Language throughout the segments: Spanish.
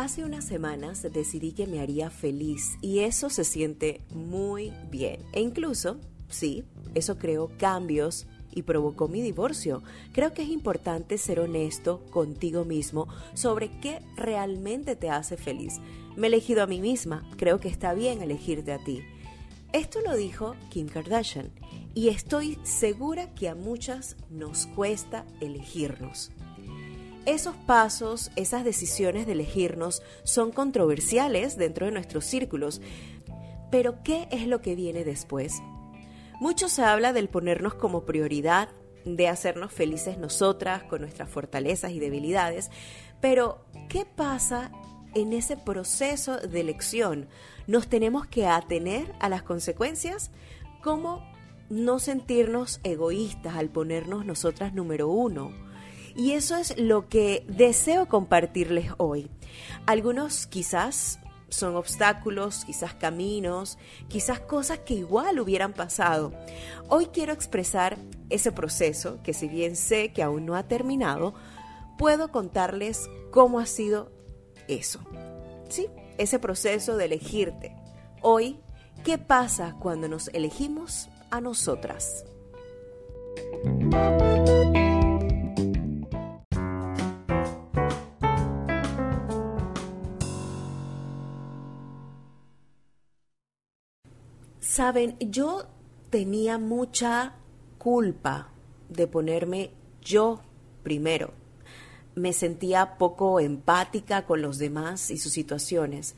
Hace unas semanas decidí que me haría feliz y eso se siente muy bien. E incluso, sí, eso creó cambios y provocó mi divorcio. Creo que es importante ser honesto contigo mismo sobre qué realmente te hace feliz. Me he elegido a mí misma, creo que está bien elegirte a ti. Esto lo dijo Kim Kardashian y estoy segura que a muchas nos cuesta elegirnos. Esos pasos, esas decisiones de elegirnos son controversiales dentro de nuestros círculos. Pero ¿qué es lo que viene después? Mucho se habla del ponernos como prioridad, de hacernos felices nosotras con nuestras fortalezas y debilidades, pero ¿qué pasa en ese proceso de elección? ¿Nos tenemos que atener a las consecuencias? ¿Cómo no sentirnos egoístas al ponernos nosotras número uno? Y eso es lo que deseo compartirles hoy. Algunos quizás son obstáculos, quizás caminos, quizás cosas que igual hubieran pasado. Hoy quiero expresar ese proceso que si bien sé que aún no ha terminado, puedo contarles cómo ha sido eso. Sí, ese proceso de elegirte. Hoy, ¿qué pasa cuando nos elegimos a nosotras? Saben, yo tenía mucha culpa de ponerme yo primero. Me sentía poco empática con los demás y sus situaciones,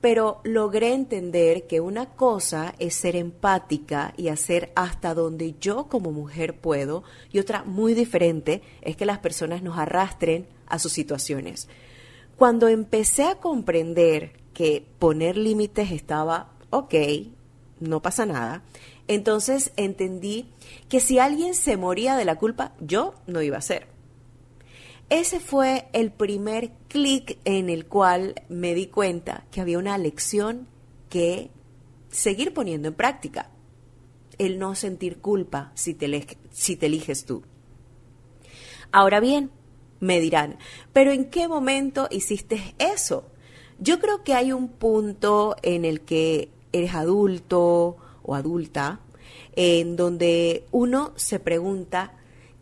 pero logré entender que una cosa es ser empática y hacer hasta donde yo como mujer puedo, y otra muy diferente es que las personas nos arrastren a sus situaciones. Cuando empecé a comprender que poner límites estaba ok, no pasa nada. Entonces entendí que si alguien se moría de la culpa, yo no iba a ser. Ese fue el primer clic en el cual me di cuenta que había una lección que seguir poniendo en práctica. El no sentir culpa si te, si te eliges tú. Ahora bien, me dirán, pero ¿en qué momento hiciste eso? Yo creo que hay un punto en el que eres adulto o adulta, en donde uno se pregunta,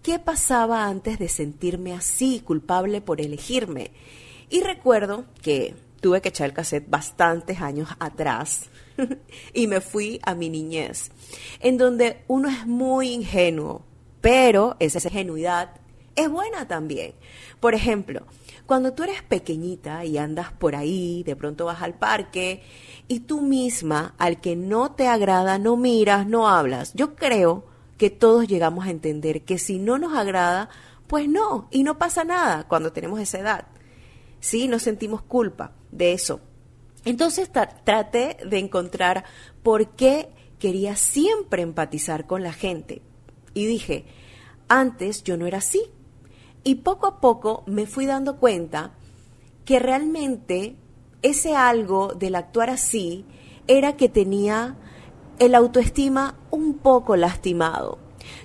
¿qué pasaba antes de sentirme así, culpable por elegirme? Y recuerdo que tuve que echar el cassette bastantes años atrás y me fui a mi niñez, en donde uno es muy ingenuo, pero esa ingenuidad es buena también. Por ejemplo, cuando tú eres pequeñita y andas por ahí, de pronto vas al parque y tú misma, al que no te agrada, no miras, no hablas. Yo creo que todos llegamos a entender que si no nos agrada, pues no, y no pasa nada cuando tenemos esa edad. Sí, no sentimos culpa de eso. Entonces traté de encontrar por qué quería siempre empatizar con la gente. Y dije, antes yo no era así. Y poco a poco me fui dando cuenta que realmente ese algo del actuar así era que tenía el autoestima un poco lastimado.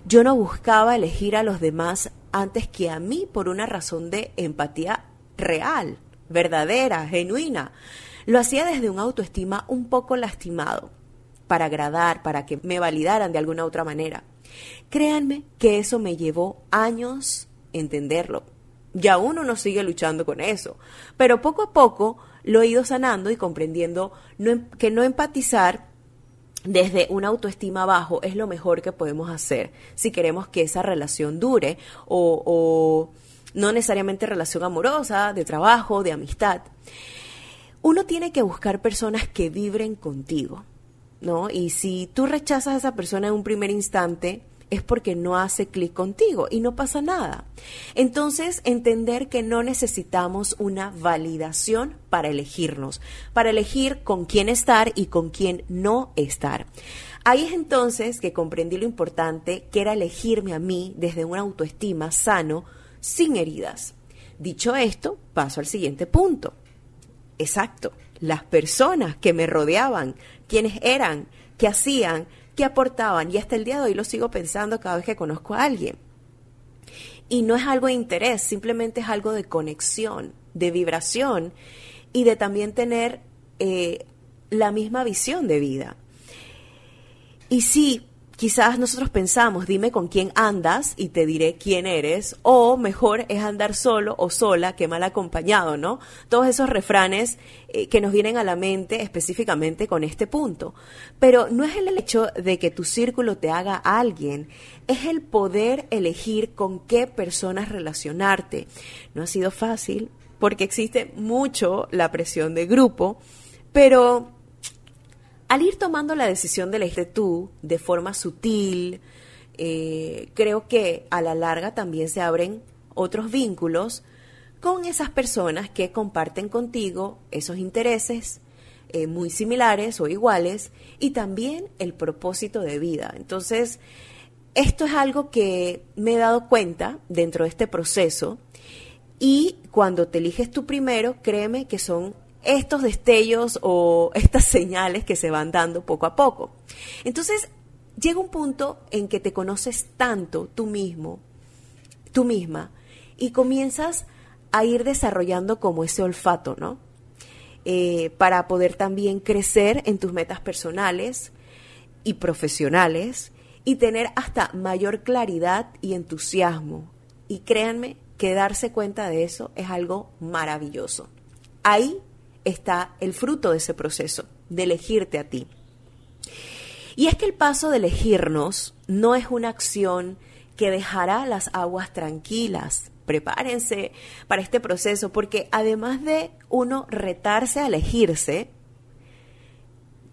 Yo no buscaba elegir a los demás antes que a mí por una razón de empatía real, verdadera, genuina. Lo hacía desde un autoestima un poco lastimado, para agradar, para que me validaran de alguna otra manera. Créanme que eso me llevó años entenderlo. Ya uno no sigue luchando con eso, pero poco a poco lo he ido sanando y comprendiendo em, que no empatizar desde una autoestima bajo es lo mejor que podemos hacer si queremos que esa relación dure o, o no necesariamente relación amorosa, de trabajo, de amistad. Uno tiene que buscar personas que vibren contigo, ¿no? Y si tú rechazas a esa persona en un primer instante, es porque no hace clic contigo y no pasa nada. Entonces, entender que no necesitamos una validación para elegirnos, para elegir con quién estar y con quién no estar. Ahí es entonces que comprendí lo importante que era elegirme a mí desde una autoestima sano, sin heridas. Dicho esto, paso al siguiente punto. Exacto, las personas que me rodeaban, quienes eran, qué hacían, que aportaban y hasta el día de hoy lo sigo pensando cada vez que conozco a alguien. Y no es algo de interés, simplemente es algo de conexión, de vibración y de también tener eh, la misma visión de vida. Y sí, quizás nosotros pensamos, dime con quién andas y te diré quién eres, o mejor es andar solo o sola que mal acompañado, ¿no? Todos esos refranes eh, que nos vienen a la mente específicamente con este punto. Pero no es el hecho de que tu círculo te haga alguien, es el poder elegir con qué personas relacionarte. No ha sido fácil porque existe mucho la presión de grupo, pero al ir tomando la decisión de elegir tú de forma sutil, eh, creo que a la larga también se abren otros vínculos con esas personas que comparten contigo esos intereses eh, muy similares o iguales y también el propósito de vida. Entonces, esto es algo que me he dado cuenta dentro de este proceso y cuando te eliges tú primero, créeme que son estos destellos o estas señales que se van dando poco a poco. Entonces, llega un punto en que te conoces tanto tú mismo, tú misma, y comienzas a ir desarrollando como ese olfato, ¿no? Eh, para poder también crecer en tus metas personales y profesionales y tener hasta mayor claridad y entusiasmo. Y créanme que darse cuenta de eso es algo maravilloso. Ahí está el fruto de ese proceso, de elegirte a ti. Y es que el paso de elegirnos no es una acción que dejará las aguas tranquilas. Prepárense para este proceso porque además de uno retarse a elegirse,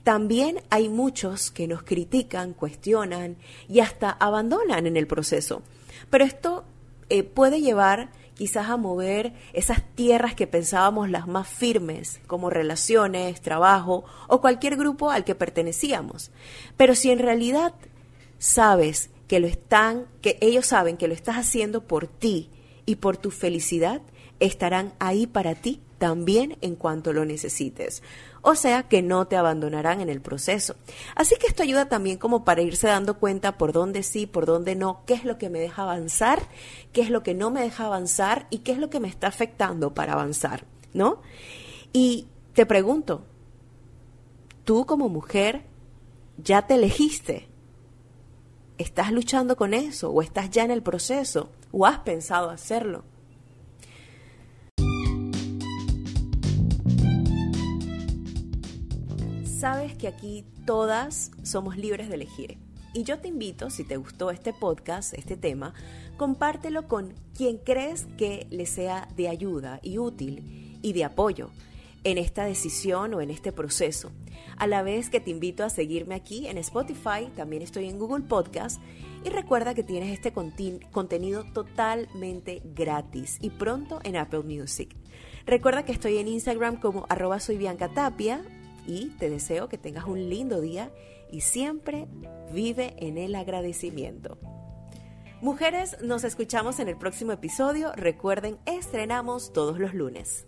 también hay muchos que nos critican, cuestionan y hasta abandonan en el proceso. Pero esto eh, puede llevar quizás a mover esas tierras que pensábamos las más firmes, como relaciones, trabajo o cualquier grupo al que pertenecíamos. Pero si en realidad sabes que lo están, que ellos saben que lo estás haciendo por ti y por tu felicidad, estarán ahí para ti también en cuanto lo necesites. O sea que no te abandonarán en el proceso. Así que esto ayuda también como para irse dando cuenta por dónde sí, por dónde no, qué es lo que me deja avanzar, qué es lo que no me deja avanzar y qué es lo que me está afectando para avanzar, ¿no? Y te pregunto, tú como mujer ya te elegiste, ¿estás luchando con eso o estás ya en el proceso o has pensado hacerlo? Sabes que aquí todas somos libres de elegir. Y yo te invito, si te gustó este podcast, este tema, compártelo con quien crees que le sea de ayuda y útil y de apoyo en esta decisión o en este proceso. A la vez que te invito a seguirme aquí en Spotify, también estoy en Google Podcast y recuerda que tienes este contenido totalmente gratis y pronto en Apple Music. Recuerda que estoy en Instagram como arroba Tapia y te deseo que tengas un lindo día y siempre vive en el agradecimiento. Mujeres, nos escuchamos en el próximo episodio. Recuerden, estrenamos todos los lunes.